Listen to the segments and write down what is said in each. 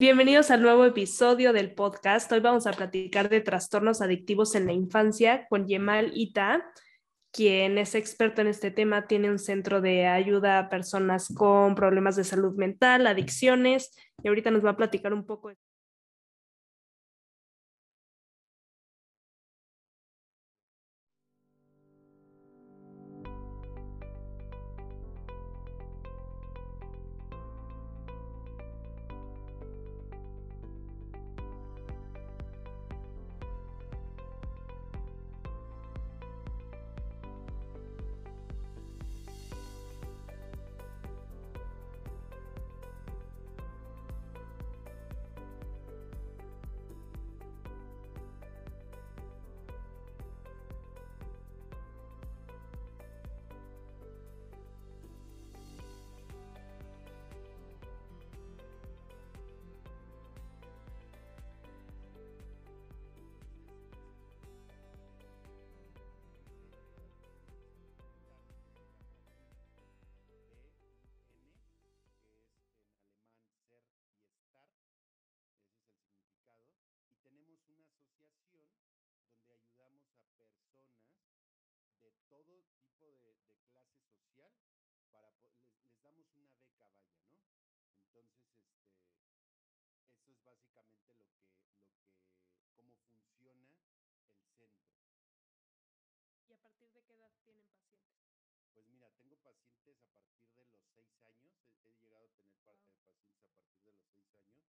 Bienvenidos al nuevo episodio del podcast. Hoy vamos a platicar de trastornos adictivos en la infancia con Yemal Ita, quien es experto en este tema. Tiene un centro de ayuda a personas con problemas de salud mental, adicciones, y ahorita nos va a platicar un poco. Todo tipo de, clase social para les, les, damos una beca, vaya, ¿no? Entonces, este, eso es básicamente lo que, lo que, cómo funciona el centro. ¿Y a partir de qué edad tienen pacientes? Pues mira, tengo pacientes a partir de los seis años, he, llegado a tener eh, pacientes a partir de los seis años.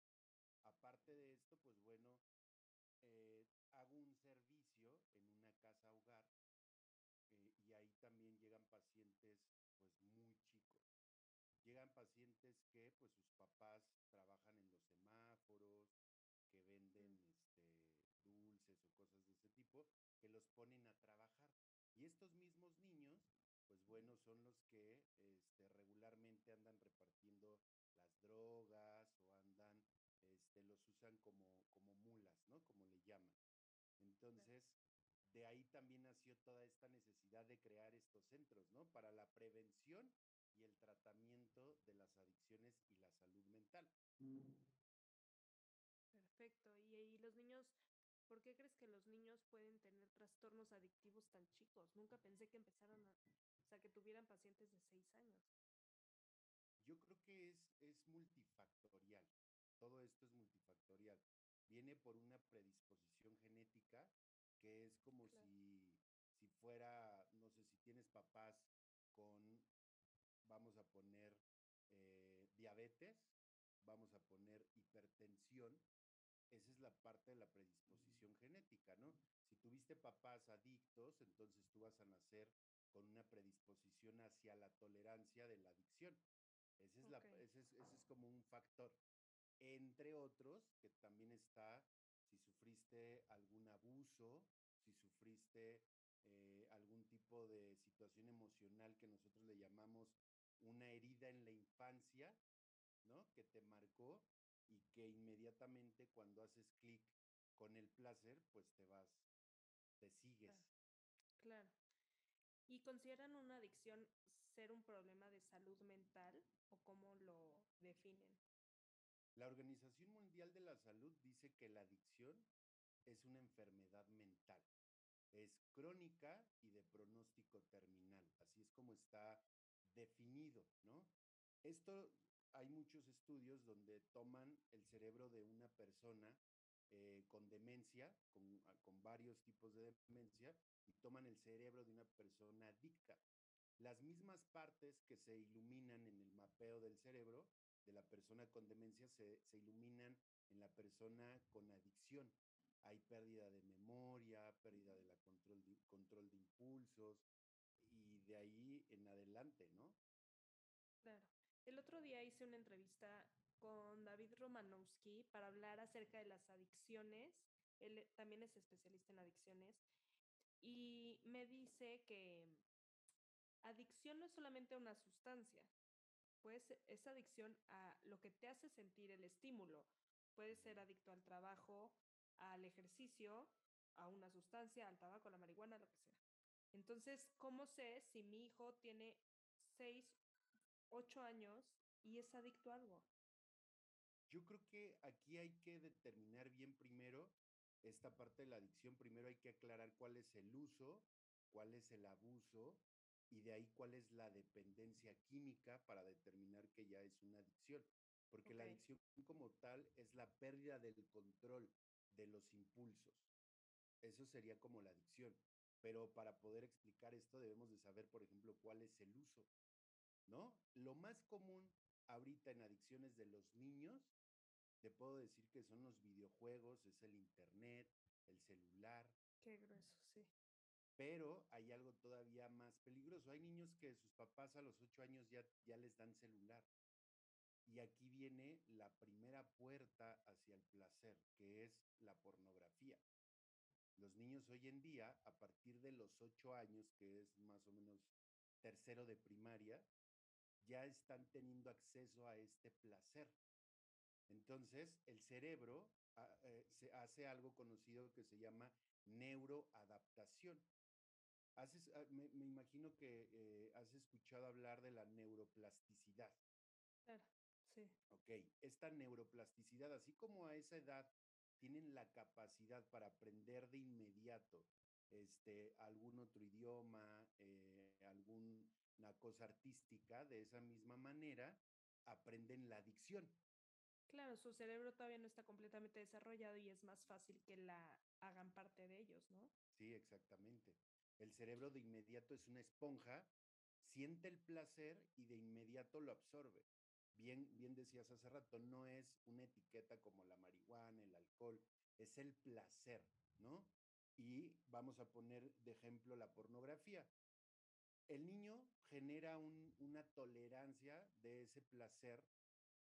Aparte de esto, pues bueno, hago un servicio en una casa hogar y ahí también llegan pacientes pues muy chicos. Llegan pacientes que pues sus papás trabajan en los semáforos, que venden este, dulces o cosas de ese tipo, que los ponen a trabajar. Y estos mismos niños, pues bueno, son los que este, regularmente andan repartiendo las drogas o andan, este, los usan como, como mulas, ¿no? Como le llaman. Entonces, de ahí también nació toda esta necesidad de crear estos centros, ¿no? Para la prevención y el tratamiento de las adicciones y la salud mental. Perfecto. ¿Y, los niños, por qué crees que los niños pueden tener trastornos adictivos tan chicos? Nunca pensé que empezaran a, o sea, que tuvieran pacientes de seis años. Yo creo que es, es multifactorial. Todo esto es multifactorial. Viene por una predisposición genética que es como si, si fuera, no sé, si tienes papás con, vamos a poner, eh, diabetes, vamos a poner hipertensión, esa es la parte de la predisposición genética, ¿no? Si tuviste papás adictos, entonces tú vas a nacer con una predisposición hacia la tolerancia de la adicción. Ese es, la, ese es, ese es como un factor. Entre otros, que también está si sufriste algún abuso, si sufriste eh, algún tipo de situación emocional que nosotros le llamamos una herida en la infancia, ¿no? Que te marcó y que inmediatamente cuando haces clic con el placer, pues te vas, te sigues. Claro. claro. ¿Y consideran una adicción ser un problema de salud mental o cómo lo definen? La Organización Mundial de la Salud dice que la adicción es una enfermedad mental. Es crónica y de pronóstico terminal. Así es como está definido, ¿no? Esto hay muchos estudios donde toman el cerebro de una persona eh, con demencia, ah, con, varios tipos de demencia, y toman el cerebro de una persona adicta. Las mismas partes que se iluminan en el mapeo del cerebro de la persona con demencia se, se iluminan en la persona con adicción. Hay pérdida de memoria, pérdida de la control de, control de impulsos y de ahí en adelante, ¿no? Claro. El otro día hice una entrevista con David Romanowski para hablar acerca de las adicciones. Él también es especialista en adicciones y me dice que adicción no es solamente una sustancia, pues es adicción a lo que te hace sentir el estímulo. Puedes ser adicto al trabajo, al ejercicio, a una sustancia, al tabaco, a la marihuana, lo que sea. Entonces, ¿cómo sé si mi hijo tiene 6, 8 años y es adicto a algo? Yo creo que aquí hay que determinar bien primero esta parte de la adicción. Primero hay que aclarar cuál es el uso, cuál es el abuso y de ahí cuál es la dependencia química para determinar que ya es una adicción. Porque la adicción como tal es la pérdida del control de los impulsos. Eso sería como la adicción. Pero para poder explicar esto debemos de saber, por ejemplo, cuál es el uso, ¿no? Lo más común ahorita en adicciones de los niños, te puedo decir que son los videojuegos, es el internet, el celular. Qué grueso, sí. Pero hay algo todavía más peligroso. Hay niños que sus papás a los ocho años ya, les dan celular. Y aquí viene la primera puerta hacia el placer, que es la pornografía. Los niños hoy en día, a partir de los ocho años, que es más o menos tercero de primaria, ya están teniendo acceso a este placer. Entonces, el cerebro ah, eh, se hace algo conocido que se llama neuroadaptación. Haces, ah, me, imagino que eh, has escuchado hablar de la neuroplasticidad. Claro, sí. Ok, esta neuroplasticidad, así como a esa edad tienen la capacidad para aprender de inmediato este, algún otro idioma, eh, alguna cosa artística, de esa misma manera aprenden la adicción. Claro, su cerebro todavía no está completamente desarrollado y es más fácil que la hagan parte de ellos, ¿no? Sí, exactamente. El cerebro de inmediato es una esponja, siente el placer y de inmediato lo absorbe bien, bien decías hace rato, no es una etiqueta como la marihuana, el alcohol, es el placer, ¿no? Y vamos a poner de ejemplo la pornografía. El niño genera una tolerancia de ese placer,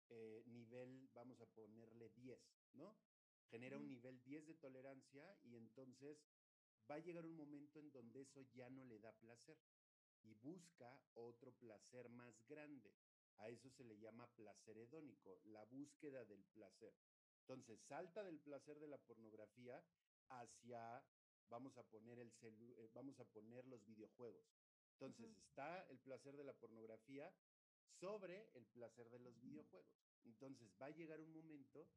eh, nivel, vamos a ponerle 10, ¿no? Genera un nivel 10 de tolerancia y entonces va a llegar un momento en donde eso ya no le da placer y busca otro placer más grande. A eso se le llama placer hedónico, la búsqueda del placer. Entonces, salta del placer de la pornografía hacia, vamos a poner, el eh, vamos a poner los videojuegos. Entonces, está el placer de la pornografía sobre el placer de los videojuegos. Entonces, va a llegar un momento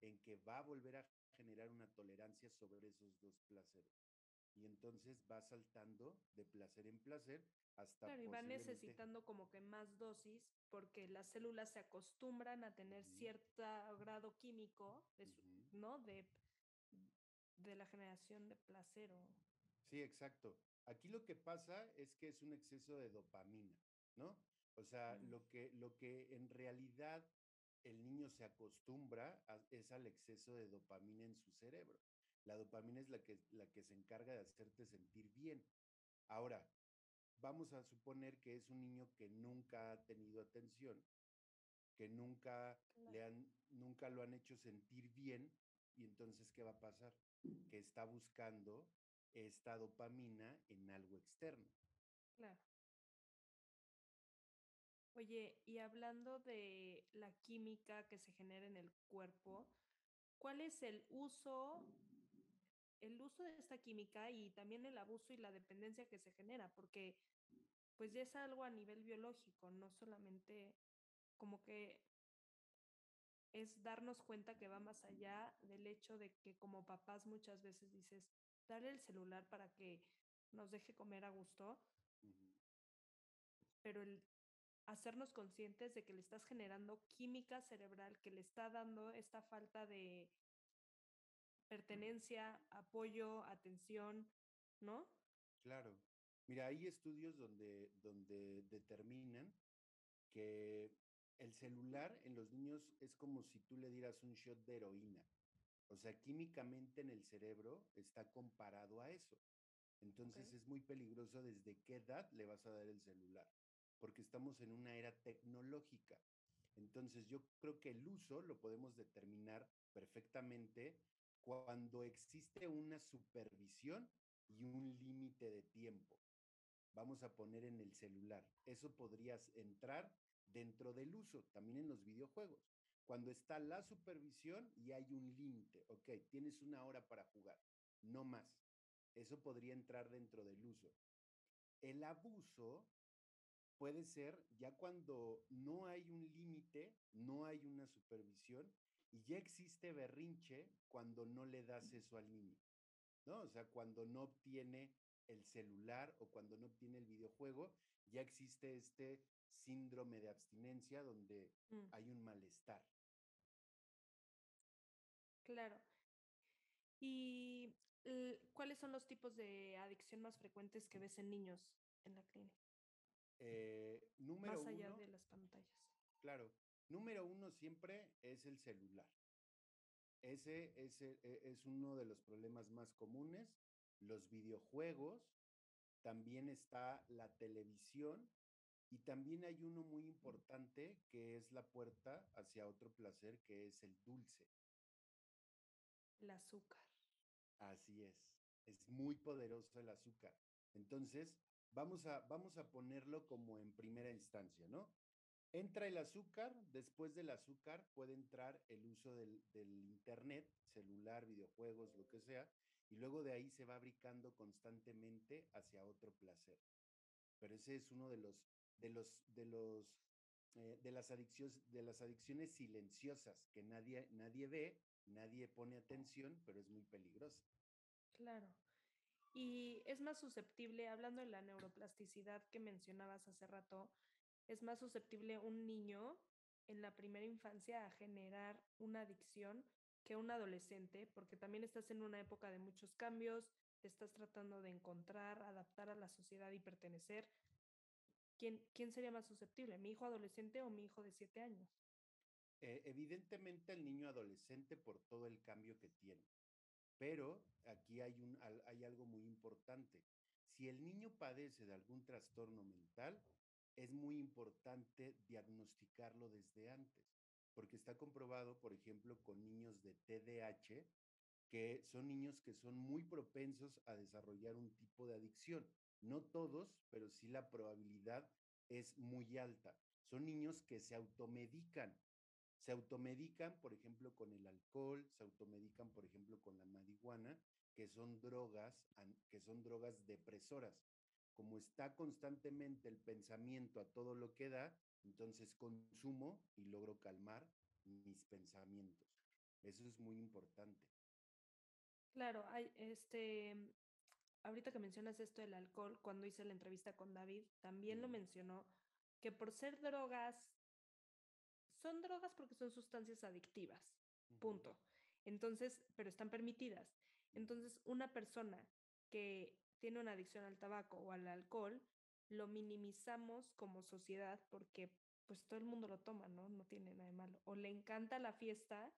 en que va a volver a generar una tolerancia sobre esos dos placeres. Y entonces va saltando de placer en placer Claro, y va necesitando como que más dosis porque las células se acostumbran a tener cierto grado químico, ¿no? De, de la generación de placer. Sí, exacto. Aquí lo que pasa es que es un exceso de dopamina, ¿no? O sea, lo, que, lo que en realidad el niño se acostumbra es al exceso de dopamina en su cerebro. La dopamina es la que, la que se encarga de hacerte sentir bien. Ahora, vamos a suponer que es un niño que nunca ha tenido atención, que nunca, le han, nunca lo han hecho sentir bien, y entonces, ¿qué va a pasar? Que está buscando esta dopamina en algo externo. Claro. Oye, y hablando de la química que se genera en el cuerpo, ¿cuál es el uso el uso de esta química y también el abuso y la dependencia que se genera, porque pues ya es algo a nivel biológico, no solamente como que es darnos cuenta que va más allá del hecho de que como papás muchas veces dices, darle el celular para que nos deje comer a gusto, pero el hacernos conscientes de que le estás generando química cerebral, que le está dando esta falta de pertenencia, apoyo, atención, ¿no? Claro. Mira, hay estudios donde, donde determinan que el celular en los niños es como si tú le dieras un shot de heroína. O sea, químicamente en el cerebro está comparado a eso. Entonces es muy peligroso desde qué edad le vas a dar el celular, porque estamos en una era tecnológica. Entonces yo creo que el uso lo podemos determinar perfectamente cuando existe una supervisión y un límite de tiempo. Vamos a poner en el celular. Eso podrías entrar dentro del uso, también en los videojuegos. Cuando está la supervisión y hay un límite, ok, tienes una hora para jugar, no más. Eso podría entrar dentro del uso. El abuso puede ser ya cuando no hay un límite, no hay una supervisión Y ya existe berrinche cuando no le das eso al niño, ¿no? O sea, cuando no obtiene el celular o cuando no obtiene el videojuego, ya existe este síndrome de abstinencia donde mm. hay un malestar. Claro. ¿Y cuáles son los tipos de adicción más frecuentes que ves en niños en la clínica? Eh, número más allá de las pantallas. Claro. Número uno siempre es el celular. Ese, ese e, es uno de los problemas más comunes. Los videojuegos, también está la televisión y también hay uno muy importante que es la puerta hacia otro placer que es el dulce. El azúcar. Así es. Es muy poderoso el azúcar. Entonces, vamos a, vamos a ponerlo como en primera instancia, ¿no? Entra el azúcar, después del azúcar puede entrar el uso del, Internet, celular, videojuegos, lo que sea, y luego de ahí se va abricando constantemente hacia otro placer. Pero ese es uno de los, de los, de los, eh, de las adicciones, de las adicciones silenciosas que nadie, nadie ve, nadie pone atención, pero es muy peligrosa. Claro. Y es más susceptible, hablando de la neuroplasticidad que mencionabas hace rato, es más susceptible un niño en la primera infancia a generar una adicción que un adolescente, porque también estás en una época de muchos cambios, estás tratando de encontrar, adaptar a la sociedad y pertenecer. ¿Quién, quién sería más susceptible, mi hijo adolescente o mi hijo de siete años? Eh, evidentemente el niño adolescente por todo el cambio que tiene, pero aquí hay, un, hay algo muy importante. Si el niño padece de algún trastorno mental, es muy importante diagnosticarlo desde antes, porque está comprobado, por ejemplo, con niños de TDAH, que son niños que son muy propensos a desarrollar un tipo de adicción. No todos, pero sí la probabilidad es muy alta. Son niños que se automedican. Se automedican, por ejemplo, con el alcohol, se automedican, por ejemplo, con la marihuana, que son drogas, que son drogas depresoras como está constantemente el pensamiento a todo lo que da, entonces consumo y logro calmar mis pensamientos. Eso es muy importante. Claro, hay este ahorita que mencionas esto del alcohol, cuando hice la entrevista con David, también lo mencionó que por ser drogas son drogas porque son sustancias adictivas. Punto. Entonces, pero están permitidas. Entonces, una persona que tiene una adicción al tabaco o al alcohol, lo minimizamos como sociedad porque pues todo el mundo lo toma, ¿no? No tiene nada de malo. O le encanta la fiesta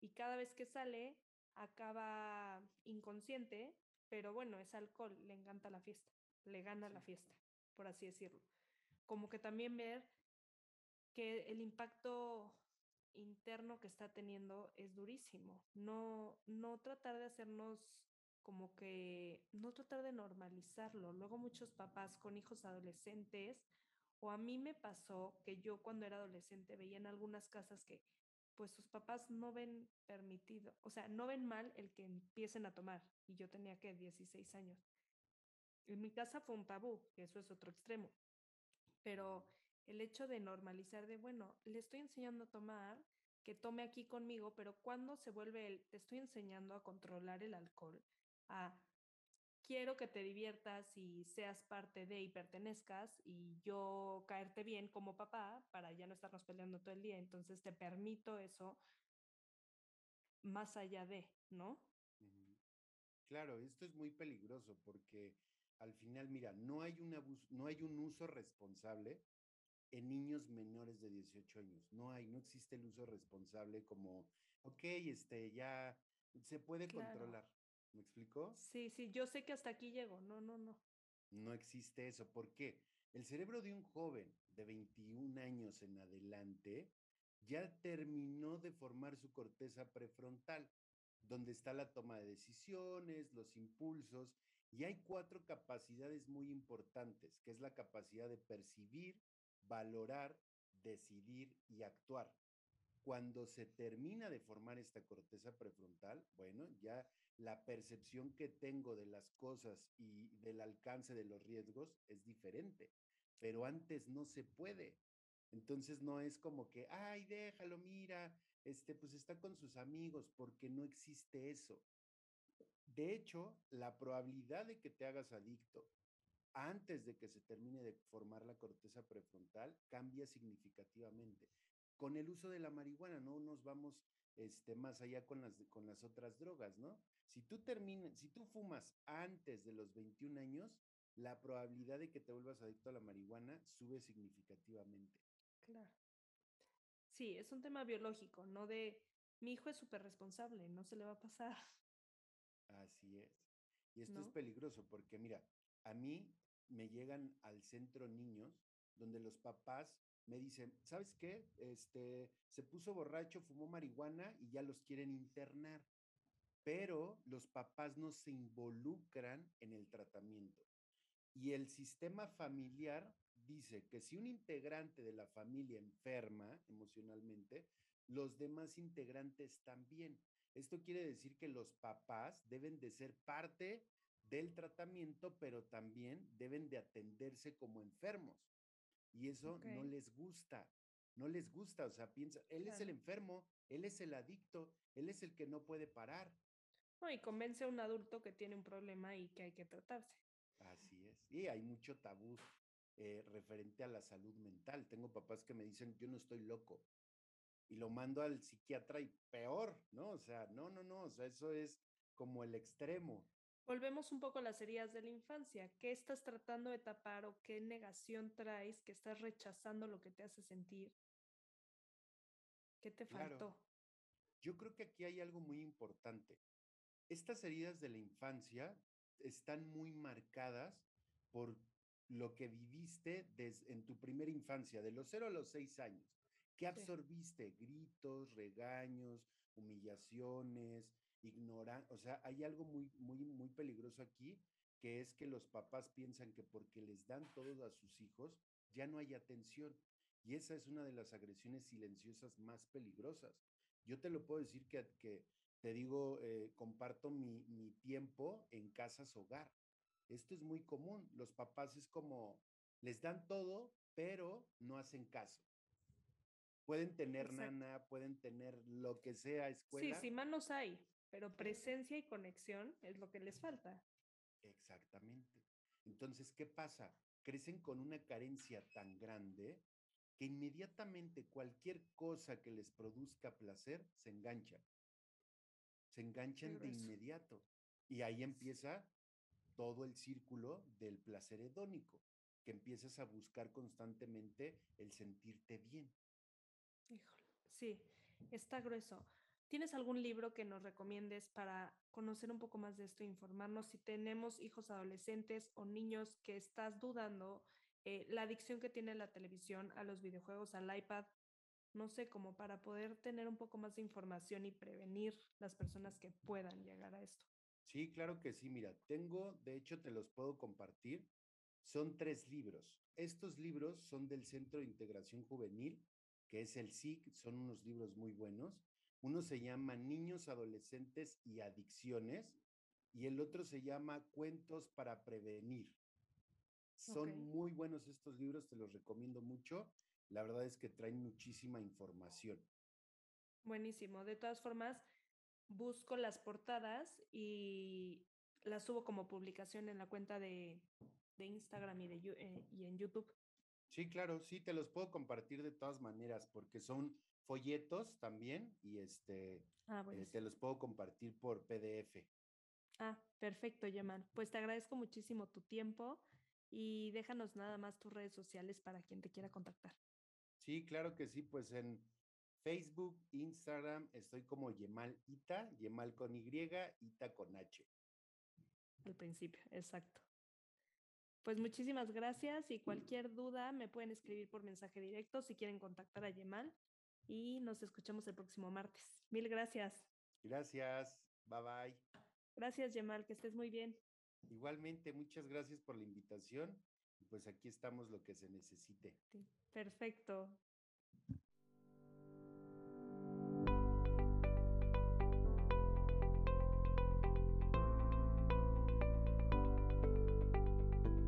y cada vez que sale acaba inconsciente, pero bueno, es alcohol, le encanta la fiesta, le gana la fiesta, por así decirlo. Como que también ver que el impacto interno que está teniendo es durísimo. No, no tratar de hacernos como que no tratar de normalizarlo. Luego muchos papás con hijos adolescentes, o a mí me pasó que yo cuando era adolescente veía en algunas casas que pues sus papás no ven permitido, o sea, no ven mal el que empiecen a tomar. Y yo tenía que 16 años. En mi casa fue un tabú, eso es otro extremo. Pero el hecho de normalizar de, bueno, le estoy enseñando a tomar, que tome aquí conmigo, pero cuando se vuelve el, te estoy enseñando a controlar el alcohol, a quiero que te diviertas y seas parte de y pertenezcas y yo caerte bien como papá para ya no estarnos peleando todo el día. Entonces te permito eso más allá de, ¿no? Claro, esto es muy peligroso porque al final, mira, no hay, una, no hay un uso responsable en niños menores de 18 años. No hay, no existe el uso responsable como, ok, este, ya se puede controlar. ¿Me explicó? Sí, sí, yo sé que hasta aquí llego. No, no, no. No existe eso. ¿Por qué? El cerebro de un joven de 21 años en adelante ya terminó de formar su corteza prefrontal, donde está la toma de decisiones, los impulsos, y hay cuatro capacidades muy importantes, que es la capacidad de percibir, valorar, decidir y actuar. Cuando se termina de formar esta corteza prefrontal, bueno, ya la percepción que tengo de las cosas y del alcance de los riesgos es diferente, pero antes no se puede. Entonces no es como que, ay, déjalo, mira, este, pues está con sus amigos, porque no existe eso. De hecho, la probabilidad de que te hagas adicto antes de que se termine de formar la corteza prefrontal cambia significativamente. Con el uso de la marihuana, no nos vamos este, más allá con las, con las otras drogas, ¿no? Si tú terminas, si tú fumas antes de los 21 años, la probabilidad de que te vuelvas adicto a la marihuana sube significativamente. Claro. Sí, es un tema biológico, no de mi hijo es súper responsable, no se le va a pasar. Así es. Y esto es peligroso porque mira, a mí me llegan al centro niños donde los papás me dicen, ¿sabes qué? Este, se puso borracho, fumó marihuana y ya los quieren internar. Pero los papás no se involucran en el tratamiento. Y el sistema familiar dice que si un integrante de la familia enferma emocionalmente, los demás integrantes también. Esto quiere decir que los papás deben de ser parte del tratamiento, pero también deben de atenderse como enfermos. Y eso no les gusta, no les gusta, o sea, piensa, él es el enfermo, él es el adicto, él es el que no puede parar. No, y convence a un adulto que tiene un problema y que hay que tratarse. Así es. Y hay mucho tabú eh, referente a la salud mental. Tengo papás que me dicen, yo no estoy loco. Y lo mando al psiquiatra y peor, ¿no? O sea, no, no, no, o sea, eso es como el extremo. Volvemos un poco a las heridas de la infancia. ¿Qué estás tratando de tapar o qué negación traes que estás rechazando lo que te hace sentir? ¿Qué te faltó? Yo creo que aquí hay algo muy importante. Estas heridas de la infancia están muy marcadas por lo que viviste desde, en tu primera infancia, de los cero a los seis años. ¿Qué absorbiste? Gritos, regaños, humillaciones, ignorar, o sea, hay algo muy, muy, muy peligroso aquí, que es que los papás piensan que porque les dan todo a sus hijos, ya no hay atención. Y esa es una de las agresiones silenciosas más peligrosas. Yo te lo puedo decir que, que te digo, eh, comparto mi, mi tiempo en casas hogar. Esto es muy común. Los papás es como, les dan todo, pero no hacen caso. Pueden tener nana, pueden tener lo que sea, escuela. Sí, sí, manos hay. Pero presencia y conexión es lo que les falta. Exactamente. Entonces, ¿qué pasa? Crecen con una carencia tan grande que inmediatamente cualquier cosa que les produzca placer se engancha. Se enganchan de inmediato. Y ahí empieza todo el círculo del placer hedónico, que empiezas a buscar constantemente el sentirte bien. Híjole, sí, está grueso. ¿Tienes algún libro que nos recomiendes para conocer un poco más de esto, informarnos si tenemos hijos adolescentes o niños que estás dudando, eh, la adicción que tiene la televisión, a los videojuegos, al iPad? No sé, como para poder tener un poco más de información y prevenir las personas que puedan llegar a esto. Sí, claro que sí. Mira, tengo, de hecho, te los puedo compartir. Son tres libros. Estos libros son del Centro de Integración Juvenil, que es el SIC, son unos libros muy buenos. Uno se llama Niños, Adolescentes y Adicciones y el otro se llama Cuentos para Prevenir. Son muy buenos estos libros, te los recomiendo mucho. La verdad es que traen muchísima información. Buenísimo. De todas formas, busco las portadas y las subo como publicación en la cuenta de, Instagram y, de, eh, y en YouTube. Sí, claro, sí, te los puedo compartir de todas maneras porque son folletos también y este ah, eh, te los puedo compartir por PDF. Ah, perfecto, Yaman. Pues te agradezco muchísimo tu tiempo y déjanos nada más tus redes sociales para quien te quiera contactar. Sí, claro que sí, pues en Facebook, Instagram, estoy como Yemal Ita, Yemal con Y, Ita con H. Al principio, exacto. Pues muchísimas gracias y cualquier duda me pueden escribir por mensaje directo si quieren contactar a Yemal y nos escuchamos el próximo martes. Mil gracias. Gracias. Bye bye. Gracias, Yemal, que estés muy bien. Igualmente, muchas gracias por la invitación. Pues aquí estamos lo que se necesite. perfecto.